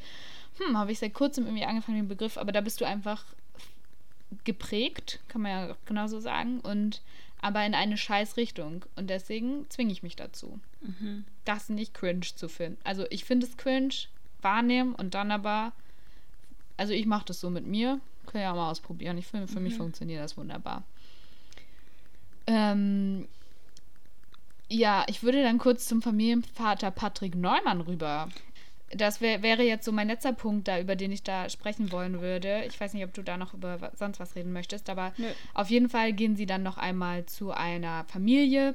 hm, habe ich seit kurzem irgendwie angefangen, den Begriff, aber da bist du einfach geprägt, kann man ja genauso sagen. Und aber in eine scheiß Richtung. Und deswegen zwinge ich mich dazu, mhm. das nicht cringe zu finden. Also ich finde es cringe, wahrnehmen und dann aber, also ich mache das so mit mir, können ja mal ausprobieren. Ich finde, für mhm. mich funktioniert das wunderbar. Ähm, ja, ich würde dann kurz zum Familienvater Patrick Neumann rüber das wär, wäre jetzt so mein letzter Punkt da, über den ich da sprechen wollen würde. Ich weiß nicht, ob du da noch über sonst was reden möchtest, aber Nö. auf jeden Fall gehen sie dann noch einmal zu einer Familie,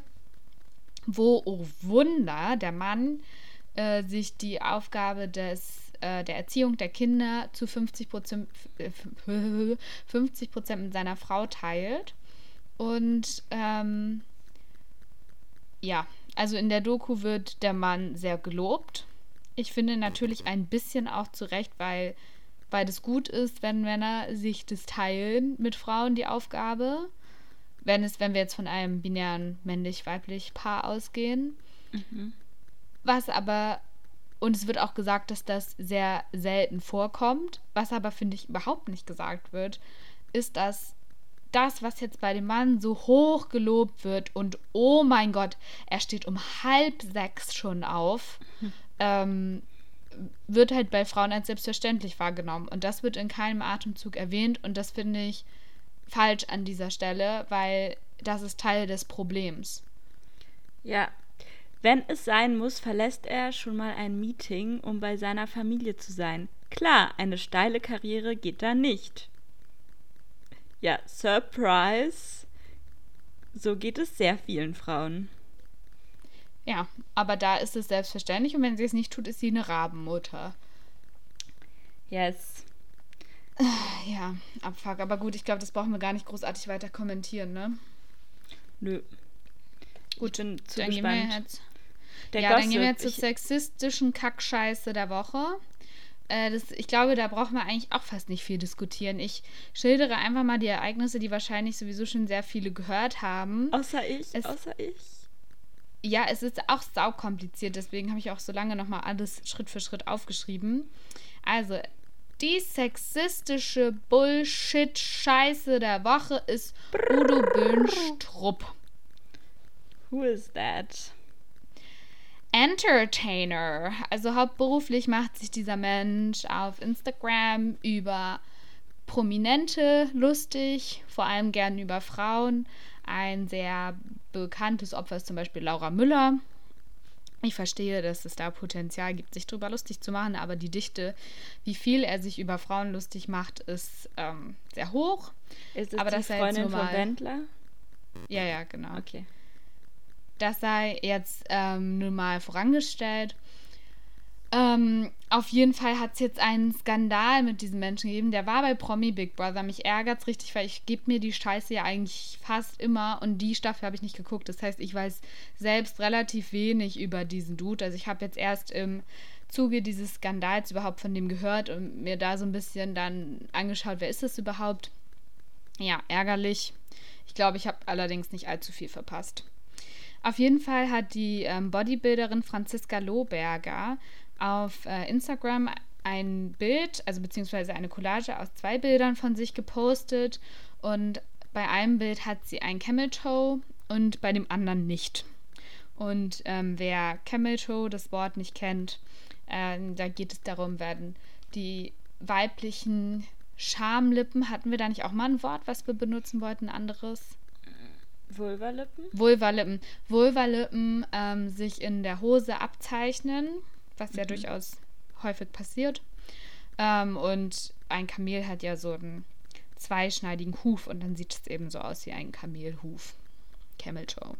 wo, oh Wunder, der Mann äh, sich die Aufgabe des, äh, der Erziehung der Kinder zu 50 Prozent, 50 Prozent mit seiner Frau teilt. Und ähm, ja, also in der Doku wird der Mann sehr gelobt ich finde natürlich ein bisschen auch zurecht, weil, weil das gut ist, wenn Männer sich das teilen mit Frauen, die Aufgabe. Wenn es, wenn wir jetzt von einem binären männlich-weiblich Paar ausgehen. Mhm. Was aber, und es wird auch gesagt, dass das sehr selten vorkommt, was aber, finde ich, überhaupt nicht gesagt wird, ist, dass das, was jetzt bei dem Mann so hoch gelobt wird und oh mein Gott, er steht um halb sechs schon auf, ähm, wird halt bei Frauen als selbstverständlich wahrgenommen. Und das wird in keinem Atemzug erwähnt und das finde ich falsch an dieser Stelle, weil das ist Teil des Problems. Ja, wenn es sein muss, verlässt er schon mal ein Meeting, um bei seiner Familie zu sein. Klar, eine steile Karriere geht da nicht. Ja, Surprise. So geht es sehr vielen Frauen. Ja, aber da ist es selbstverständlich und wenn sie es nicht tut, ist sie eine Rabenmutter. Yes. Ja, Abfuck. Aber gut, ich glaube, das brauchen wir gar nicht großartig weiter kommentieren, ne? Nö. Gut, bin zu dann gespannt. Gehen wir jetzt, der ja, Gossip. dann gehen wir jetzt zur sexistischen Kackscheiße der Woche. Äh, das, ich glaube, da brauchen wir eigentlich auch fast nicht viel diskutieren. Ich schildere einfach mal die Ereignisse, die wahrscheinlich sowieso schon sehr viele gehört haben. Außer ich, es, außer ich ja, es ist auch saukompliziert, deswegen habe ich auch so lange nochmal alles Schritt für Schritt aufgeschrieben. Also, die sexistische Bullshit-Scheiße der Woche ist Udo Böhnstrupp. Who is that? Entertainer. Also hauptberuflich macht sich dieser Mensch auf Instagram über Prominente lustig, vor allem gern über Frauen. Ein sehr bekanntes Opfer ist zum Beispiel Laura Müller. Ich verstehe, dass es da Potenzial gibt, sich darüber lustig zu machen, aber die Dichte, wie viel er sich über Frauen lustig macht, ist ähm, sehr hoch. Ist es aber die das Freundin von Wendler? Ja, ja, genau. Okay. Das sei jetzt ähm, nur mal vorangestellt. Ähm, auf jeden Fall hat es jetzt einen Skandal mit diesem Menschen gegeben. Der war bei Promi Big Brother. Mich ärgert es richtig, weil ich gebe mir die Scheiße ja eigentlich fast immer und die Staffel habe ich nicht geguckt. Das heißt, ich weiß selbst relativ wenig über diesen Dude. Also ich habe jetzt erst im Zuge dieses Skandals überhaupt von dem gehört und mir da so ein bisschen dann angeschaut, wer ist das überhaupt. Ja, ärgerlich. Ich glaube, ich habe allerdings nicht allzu viel verpasst. Auf jeden Fall hat die ähm, Bodybuilderin Franziska Lohberger auf äh, Instagram ein Bild, also beziehungsweise eine Collage aus zwei Bildern von sich gepostet und bei einem Bild hat sie ein Camel Toe und bei dem anderen nicht. Und ähm, wer Camel Toe, das Wort nicht kennt, äh, da geht es darum, werden die weiblichen Schamlippen, hatten wir da nicht auch mal ein Wort, was wir benutzen wollten, anderes? Vulvalippen? Vulvalippen. Vulvalippen ähm, sich in der Hose abzeichnen, was ja mhm. durchaus häufig passiert. Ähm, und ein Kamel hat ja so einen zweischneidigen Huf und dann sieht es eben so aus wie ein Kamelhuf. Camel Toe.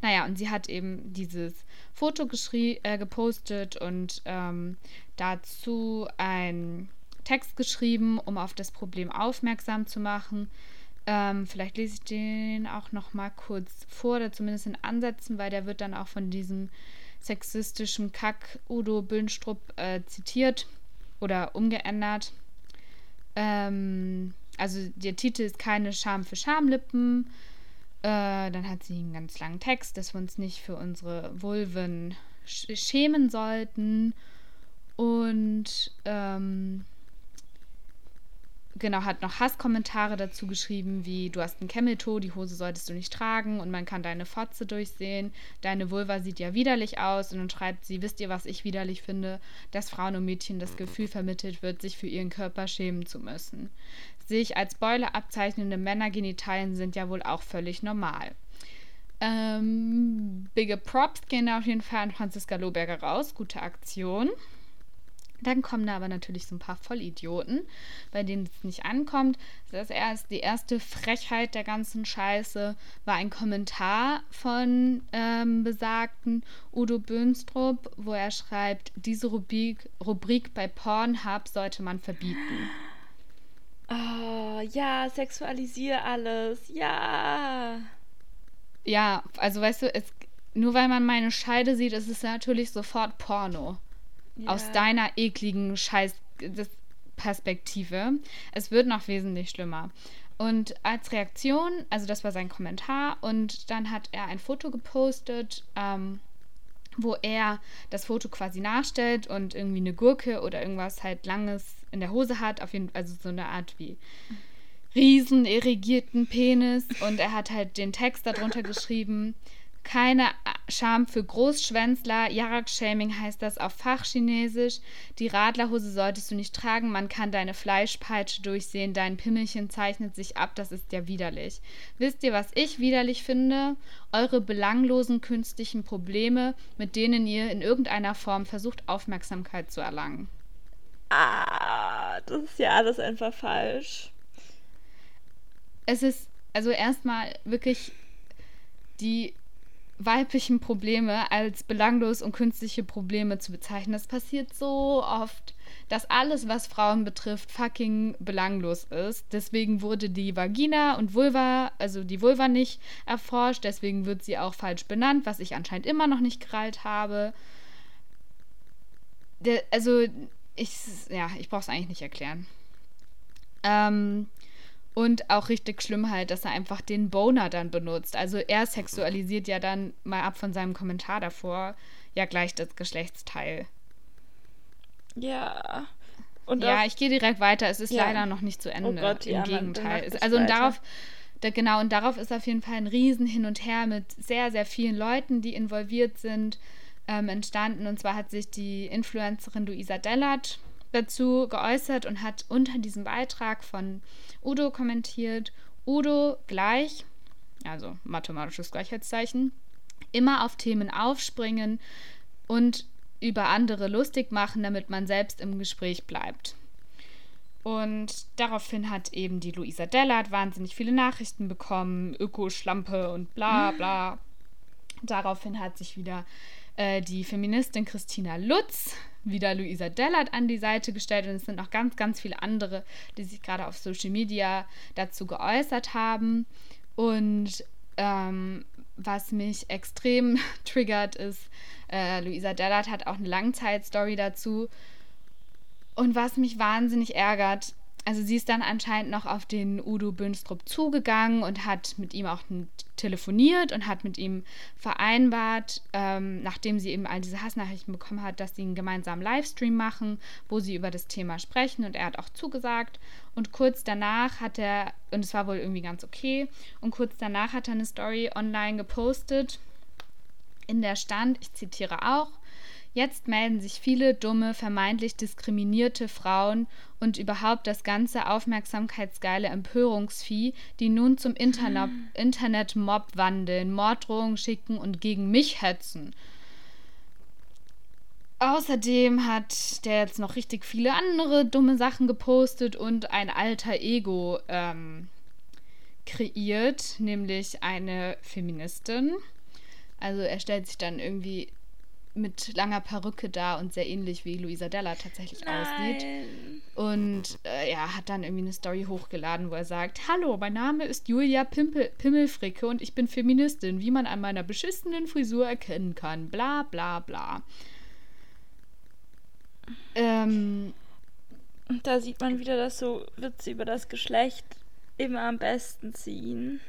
Naja, und sie hat eben dieses Foto äh, gepostet und ähm, dazu ein Text geschrieben, um auf das Problem aufmerksam zu machen. Ähm, vielleicht lese ich den auch noch mal kurz vor, oder zumindest in Ansätzen, weil der wird dann auch von diesem sexistischen Kack Udo Bünstrup äh, zitiert oder umgeändert. Ähm, also der Titel ist keine Scham für Schamlippen. Äh, dann hat sie einen ganz langen Text, dass wir uns nicht für unsere Vulven schämen sollten. Und ähm, genau, hat noch Hasskommentare dazu geschrieben, wie du hast ein Camel-Toe, die Hose solltest du nicht tragen und man kann deine Fotze durchsehen. Deine Vulva sieht ja widerlich aus und dann schreibt sie, wisst ihr, was ich widerlich finde? Dass Frauen und Mädchen das Gefühl vermittelt wird, sich für ihren Körper schämen zu müssen. Sich als Beule abzeichnende Männergenitalien sind ja wohl auch völlig normal. Ähm, bigge Props gehen auf jeden Fall an Franziska Lohberger raus. Gute Aktion. Dann kommen da aber natürlich so ein paar Vollidioten, bei denen es nicht ankommt. Das erst, die erste Frechheit der ganzen Scheiße war ein Kommentar von ähm, besagten Udo Bönstrup, wo er schreibt, diese Rubrik, Rubrik bei Pornhub sollte man verbieten. Oh, ja, sexualisiere alles, ja. Ja, also weißt du, es, nur weil man meine Scheide sieht, ist es natürlich sofort Porno ja. aus deiner ekligen Scheiß-Perspektive. Es wird noch wesentlich schlimmer. Und als Reaktion, also das war sein Kommentar, und dann hat er ein Foto gepostet, ähm, wo er das Foto quasi nachstellt und irgendwie eine Gurke oder irgendwas halt Langes in der Hose hat, auf jeden also so eine Art wie riesen irrigierten Penis und er hat halt den Text darunter geschrieben, keine Scham für Großschwänzler. Jarak-Shaming heißt das auf Fachchinesisch. Die Radlerhose solltest du nicht tragen. Man kann deine Fleischpeitsche durchsehen. Dein Pimmelchen zeichnet sich ab. Das ist ja widerlich. Wisst ihr, was ich widerlich finde? Eure belanglosen künstlichen Probleme, mit denen ihr in irgendeiner Form versucht, Aufmerksamkeit zu erlangen. Ah, das ist ja alles einfach falsch. Es ist also erstmal wirklich die weiblichen Probleme als belanglos und künstliche Probleme zu bezeichnen. Das passiert so oft, dass alles, was Frauen betrifft, fucking belanglos ist. Deswegen wurde die Vagina und Vulva, also die Vulva nicht erforscht, deswegen wird sie auch falsch benannt, was ich anscheinend immer noch nicht gereilt habe. Der, also, ich, ja, ich brauche es eigentlich nicht erklären. Ähm, und auch richtig schlimm halt, dass er einfach den Boner dann benutzt. Also er sexualisiert ja dann, mal ab von seinem Kommentar davor, ja gleich das Geschlechtsteil. Ja. Und ja, ich gehe direkt weiter. Es ist ja. leider noch nicht zu oh Ende. Oh Gott, Im ja, Gegenteil. Man, also und darauf, da, genau, und darauf ist auf jeden Fall ein Riesen hin und her mit sehr, sehr vielen Leuten, die involviert sind, ähm, entstanden. Und zwar hat sich die Influencerin Luisa Dellert dazu geäußert und hat unter diesem Beitrag von Udo kommentiert, Udo gleich, also mathematisches Gleichheitszeichen, immer auf Themen aufspringen und über andere lustig machen, damit man selbst im Gespräch bleibt. Und daraufhin hat eben die Luisa Dellert wahnsinnig viele Nachrichten bekommen, Öko-Schlampe und bla bla. Daraufhin hat sich wieder äh, die Feministin Christina Lutz wieder Luisa Dellert an die Seite gestellt und es sind noch ganz, ganz viele andere, die sich gerade auf Social Media dazu geäußert haben. Und ähm, was mich extrem triggert, ist, äh, Luisa Dellert hat auch eine Langzeitstory dazu. Und was mich wahnsinnig ärgert, also sie ist dann anscheinend noch auf den Udo Bünstrup zugegangen und hat mit ihm auch telefoniert und hat mit ihm vereinbart, ähm, nachdem sie eben all diese Hassnachrichten bekommen hat, dass sie einen gemeinsamen Livestream machen, wo sie über das Thema sprechen und er hat auch zugesagt. Und kurz danach hat er, und es war wohl irgendwie ganz okay, und kurz danach hat er eine Story online gepostet, in der stand, ich zitiere auch, Jetzt melden sich viele dumme, vermeintlich diskriminierte Frauen und überhaupt das ganze aufmerksamkeitsgeile Empörungsvieh, die nun zum Internet, Internet-Mob wandeln, Morddrohungen schicken und gegen mich hetzen. Außerdem hat der jetzt noch richtig viele andere dumme Sachen gepostet und ein alter Ego ähm, kreiert, nämlich eine Feministin. Also er stellt sich dann irgendwie mit langer Perücke da und sehr ähnlich wie Luisa Della tatsächlich Nein. aussieht. Und äh, ja, hat dann irgendwie eine Story hochgeladen, wo er sagt: Hallo, mein Name ist Julia Pimpel Pimmelfricke und ich bin Feministin, wie man an meiner beschissenen Frisur erkennen kann. Bla bla bla. Ähm, und da sieht man wieder, dass so Witze über das Geschlecht immer am besten ziehen.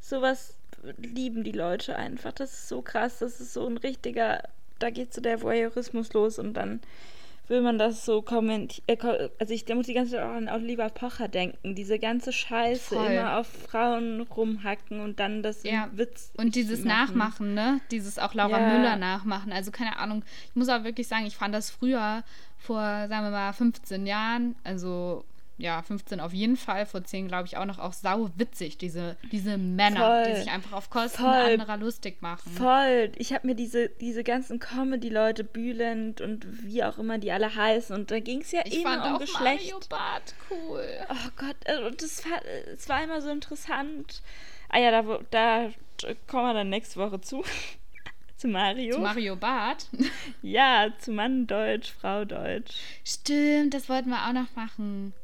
Sowas lieben die Leute einfach. Das ist so krass. Das ist so ein richtiger da geht so der Voyeurismus los und dann will man das so kommentieren. Äh, also ich muss die ganze Zeit auch an Oliver Pocher denken. Diese ganze Scheiße Voll. immer auf Frauen rumhacken und dann das ja. Witz. Und dieses machen. Nachmachen, ne? Dieses auch Laura ja. Müller nachmachen. Also keine Ahnung. Ich muss auch wirklich sagen, ich fand das früher vor, sagen wir mal, 15 Jahren, also ja, 15 auf jeden Fall, vor 10 glaube ich auch noch, auch sau witzig, diese, diese Männer, Voll. die sich einfach auf Kosten Voll. anderer lustig machen. Voll. Ich habe mir diese, diese ganzen Comedy-Leute, Bülent und wie auch immer die alle heißen, und da ging es ja ich immer um Geschlecht. Mario Bart cool. Oh Gott, äh, und das war, es war immer so interessant. Ah ja, da, da kommen wir dann nächste Woche zu. zu Mario. Zu Mario Bart? ja, zu Mann Deutsch, Frau Deutsch. Stimmt, das wollten wir auch noch machen.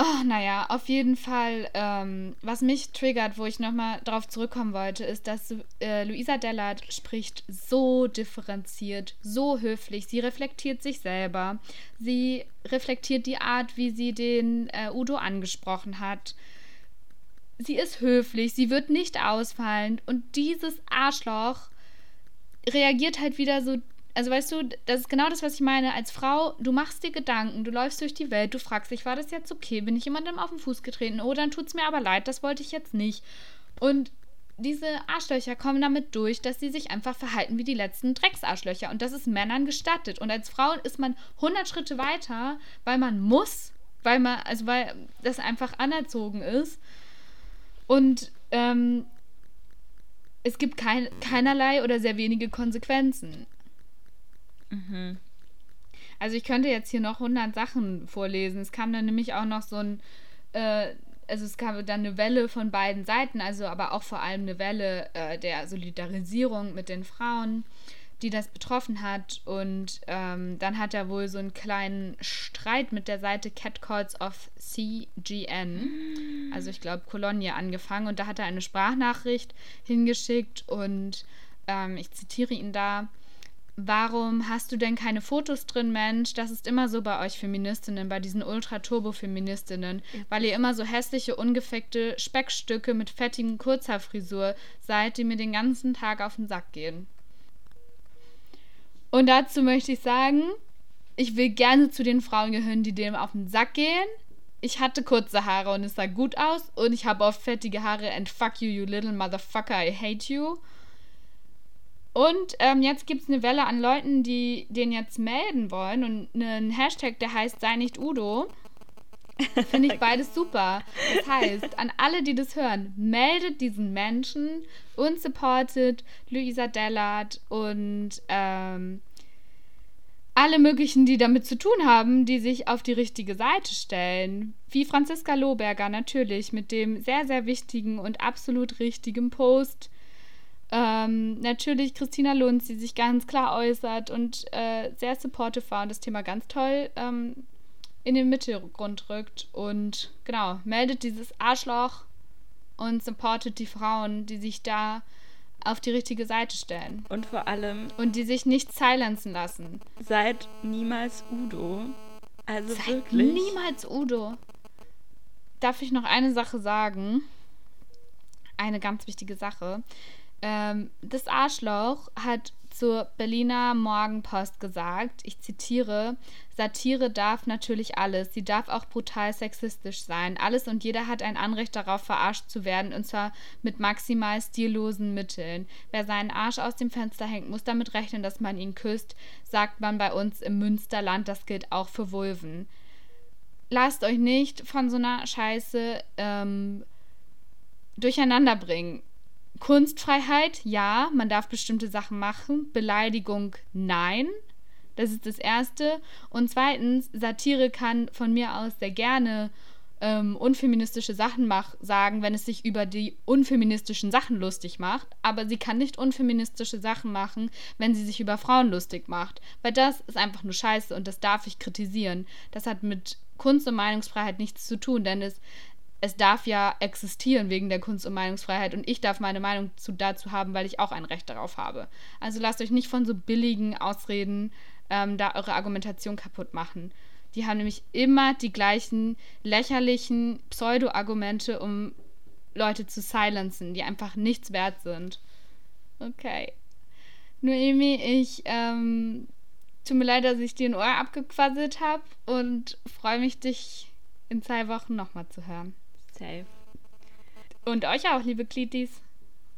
Oh, naja, auf jeden Fall, ähm, was mich triggert, wo ich nochmal drauf zurückkommen wollte, ist, dass äh, Luisa Dellert spricht so differenziert, so höflich. Sie reflektiert sich selber. Sie reflektiert die Art, wie sie den äh, Udo angesprochen hat. Sie ist höflich, sie wird nicht ausfallen. Und dieses Arschloch reagiert halt wieder so also weißt du, das ist genau das, was ich meine. Als Frau, du machst dir Gedanken, du läufst durch die Welt, du fragst dich, war das jetzt okay? Bin ich jemandem auf den Fuß getreten? Oh, dann tut es mir aber leid, das wollte ich jetzt nicht. Und diese Arschlöcher kommen damit durch, dass sie sich einfach verhalten wie die letzten Drecksarschlöcher. Und das ist Männern gestattet. Und als Frau ist man 100 Schritte weiter, weil man muss, weil man, also weil das einfach anerzogen ist. Und ähm, es gibt kein, keinerlei oder sehr wenige Konsequenzen. Mhm. Also ich könnte jetzt hier noch 100 Sachen vorlesen. Es kam dann nämlich auch noch so ein, äh, also es kam dann eine Welle von beiden Seiten, also aber auch vor allem eine Welle äh, der Solidarisierung mit den Frauen, die das betroffen hat. Und ähm, dann hat er wohl so einen kleinen Streit mit der Seite Catcalls of CGN, also ich glaube Cologne, angefangen. Und da hat er eine Sprachnachricht hingeschickt und ähm, ich zitiere ihn da warum hast du denn keine Fotos drin, Mensch? Das ist immer so bei euch Feministinnen, bei diesen Ultra-Turbo-Feministinnen, ja. weil ihr immer so hässliche, ungefeckte Speckstücke mit fettigen Kurzhaarfrisur seid, die mir den ganzen Tag auf den Sack gehen. Und dazu möchte ich sagen, ich will gerne zu den Frauen gehören, die dem auf den Sack gehen. Ich hatte kurze Haare und es sah gut aus und ich habe oft fettige Haare and fuck you, you little motherfucker, I hate you. Und ähm, jetzt gibt es eine Welle an Leuten, die den jetzt melden wollen und einen Hashtag, der heißt Sei nicht Udo. Finde ich beides super. Das heißt, an alle, die das hören, meldet diesen Menschen und supportet Luisa Dellert und ähm, alle möglichen, die damit zu tun haben, die sich auf die richtige Seite stellen. Wie Franziska Lohberger natürlich mit dem sehr, sehr wichtigen und absolut richtigen Post ähm, natürlich Christina Lunz, die sich ganz klar äußert und äh, sehr supportive war und das Thema ganz toll ähm, in den Mittelgrund rückt. Und genau, meldet dieses Arschloch und supportet die Frauen, die sich da auf die richtige Seite stellen. Und vor allem. Und die sich nicht silenzen lassen. Seid niemals Udo. Also Sag wirklich. niemals Udo. Darf ich noch eine Sache sagen? Eine ganz wichtige Sache. Ähm, das Arschloch hat zur Berliner Morgenpost gesagt, ich zitiere, Satire darf natürlich alles, sie darf auch brutal sexistisch sein. Alles und jeder hat ein Anrecht darauf, verarscht zu werden, und zwar mit maximal stillosen Mitteln. Wer seinen Arsch aus dem Fenster hängt, muss damit rechnen, dass man ihn küsst, sagt man bei uns im Münsterland, das gilt auch für Vulven. Lasst euch nicht von so einer Scheiße ähm, durcheinander bringen. Kunstfreiheit, ja, man darf bestimmte Sachen machen. Beleidigung, nein. Das ist das Erste. Und zweitens, Satire kann von mir aus sehr gerne ähm, unfeministische Sachen mach, sagen, wenn es sich über die unfeministischen Sachen lustig macht. Aber sie kann nicht unfeministische Sachen machen, wenn sie sich über Frauen lustig macht. Weil das ist einfach nur Scheiße und das darf ich kritisieren. Das hat mit Kunst und Meinungsfreiheit nichts zu tun, denn es es darf ja existieren wegen der Kunst- und Meinungsfreiheit und ich darf meine Meinung zu, dazu haben, weil ich auch ein Recht darauf habe. Also lasst euch nicht von so billigen Ausreden ähm, da eure Argumentation kaputt machen. Die haben nämlich immer die gleichen lächerlichen Pseudo-Argumente, um Leute zu silenzen, die einfach nichts wert sind. Okay. Noemi, ich ähm, tut mir leid, dass ich dir ein Ohr abgequasselt habe und freue mich, dich in zwei Wochen nochmal zu hören. Safe. Und euch auch, liebe Klitis.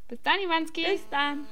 Bis dann, Iwanski. Bis dann.